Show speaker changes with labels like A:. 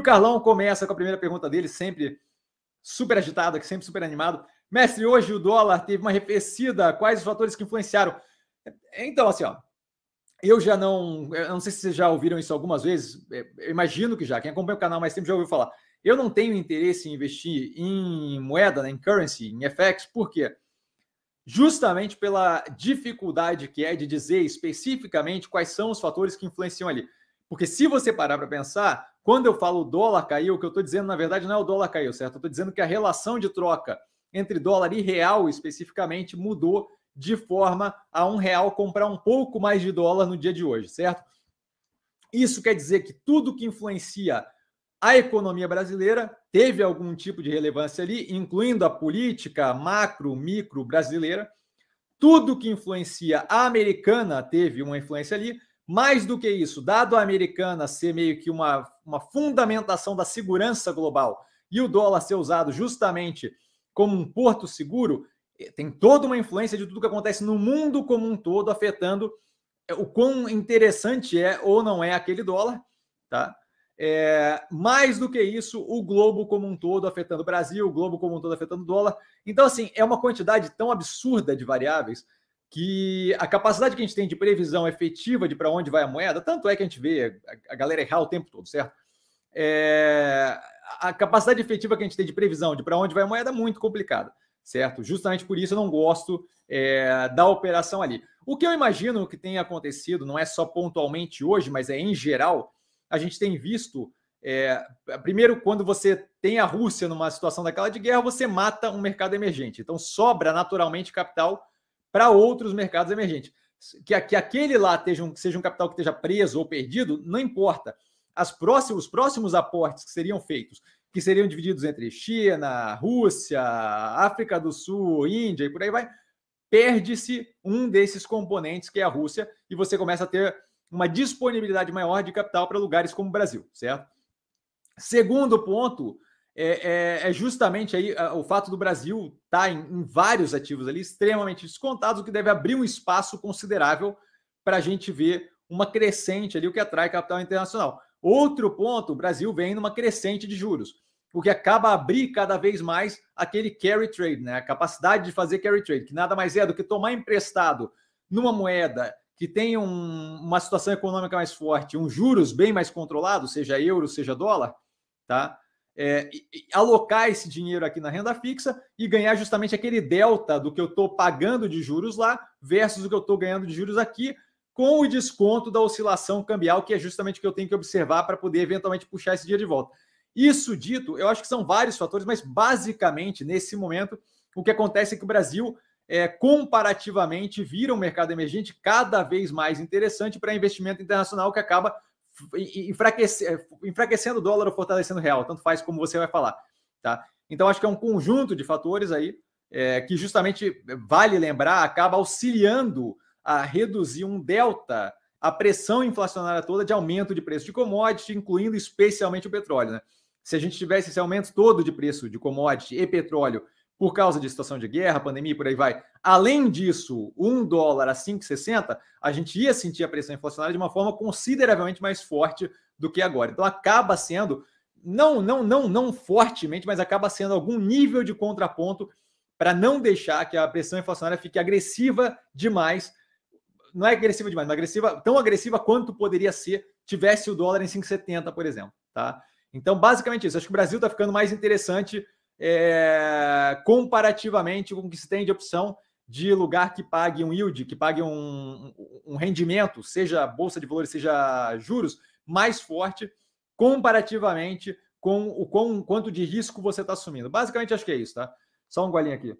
A: o Carlão começa com a primeira pergunta dele, sempre super agitado, sempre super animado. Mestre, hoje o dólar teve uma arrefecida. Quais os fatores que influenciaram? Então, assim, ó, eu já não. Eu não sei se vocês já ouviram isso algumas vezes. É, eu imagino que já. Quem acompanha o canal mais tempo já ouviu falar. Eu não tenho interesse em investir em moeda, né, em currency, em FX, por quê? Justamente pela dificuldade que é de dizer especificamente quais são os fatores que influenciam ali. Porque se você parar para pensar, quando eu falo dólar caiu, o que eu estou dizendo, na verdade, não é o dólar caiu, certo? Eu estou dizendo que a relação de troca entre dólar e real, especificamente, mudou de forma a um real comprar um pouco mais de dólar no dia de hoje, certo? Isso quer dizer que tudo que influencia a economia brasileira teve algum tipo de relevância ali, incluindo a política macro, micro brasileira. Tudo que influencia a americana teve uma influência ali. Mais do que isso, dado a americana ser meio que uma, uma fundamentação da segurança global e o dólar ser usado justamente como um porto seguro, eh, tem toda uma influência de tudo que acontece no mundo como um todo, afetando eh, o quão interessante é ou não é aquele dólar, tá? É, mais do que isso, o globo como um todo afetando o Brasil, o globo como um todo afetando o dólar. Então, assim, é uma quantidade tão absurda de variáveis que a capacidade que a gente tem de previsão efetiva de para onde vai a moeda, tanto é que a gente vê a galera errar o tempo todo, certo? É, a capacidade efetiva que a gente tem de previsão de para onde vai a moeda é muito complicada, certo? Justamente por isso eu não gosto é, da operação ali. O que eu imagino que tenha acontecido, não é só pontualmente hoje, mas é em geral, a gente tem visto. É, primeiro, quando você tem a Rússia numa situação daquela de guerra, você mata um mercado emergente. Então, sobra naturalmente capital para outros mercados emergentes. Que, que aquele lá seja um, seja um capital que esteja preso ou perdido, não importa. As próximos, os próximos aportes que seriam feitos, que seriam divididos entre China, Rússia, África do Sul, Índia e por aí vai, perde-se um desses componentes, que é a Rússia, e você começa a ter uma disponibilidade maior de capital para lugares como o Brasil, certo? Segundo ponto é, é, é justamente aí o fato do Brasil estar tá em, em, vários ativos ali extremamente descontados, o que deve abrir um espaço considerável para a gente ver uma crescente ali, o que atrai capital internacional. Outro ponto, o Brasil vem numa crescente de juros, o que acaba abrir cada vez mais aquele carry trade, né? A capacidade de fazer carry trade, que nada mais é do que tomar emprestado numa moeda que tem um, uma situação econômica mais forte, um juros bem mais controlado, seja euro, seja dólar, tá? É, alocar esse dinheiro aqui na renda fixa e ganhar justamente aquele delta do que eu estou pagando de juros lá versus o que eu estou ganhando de juros aqui, com o desconto da oscilação cambial, que é justamente o que eu tenho que observar para poder eventualmente puxar esse dia de volta. Isso dito, eu acho que são vários fatores, mas basicamente, nesse momento, o que acontece é que o Brasil é, comparativamente vira um mercado emergente cada vez mais interessante para investimento internacional que acaba enfraquecendo, enfraquecendo o dólar ou fortalecendo o real, tanto faz como você vai falar. Tá? Então, acho que é um conjunto de fatores aí é, que justamente vale lembrar, acaba auxiliando a reduzir um delta, a pressão inflacionária toda de aumento de preço de commodity, incluindo especialmente o petróleo. Né? Se a gente tivesse esse aumento todo de preço de commodity e petróleo por causa de situação de guerra, pandemia e por aí vai. Além disso, um dólar a 5,60, a gente ia sentir a pressão inflacionária de uma forma consideravelmente mais forte do que agora. Então acaba sendo, não, não, não, não fortemente, mas acaba sendo algum nível de contraponto para não deixar que a pressão inflacionária fique agressiva demais. Não é agressiva demais, mas agressiva, tão agressiva quanto poderia ser tivesse o dólar em 5,70, por exemplo. Tá? Então, basicamente isso. Acho que o Brasil está ficando mais interessante é, comparativamente com o que se tem de opção de lugar que pague um yield, que pague um, um rendimento, seja bolsa de valores, seja juros, mais forte comparativamente com o quanto de risco você está assumindo. Basicamente, acho que é isso, tá? Só um golinho aqui.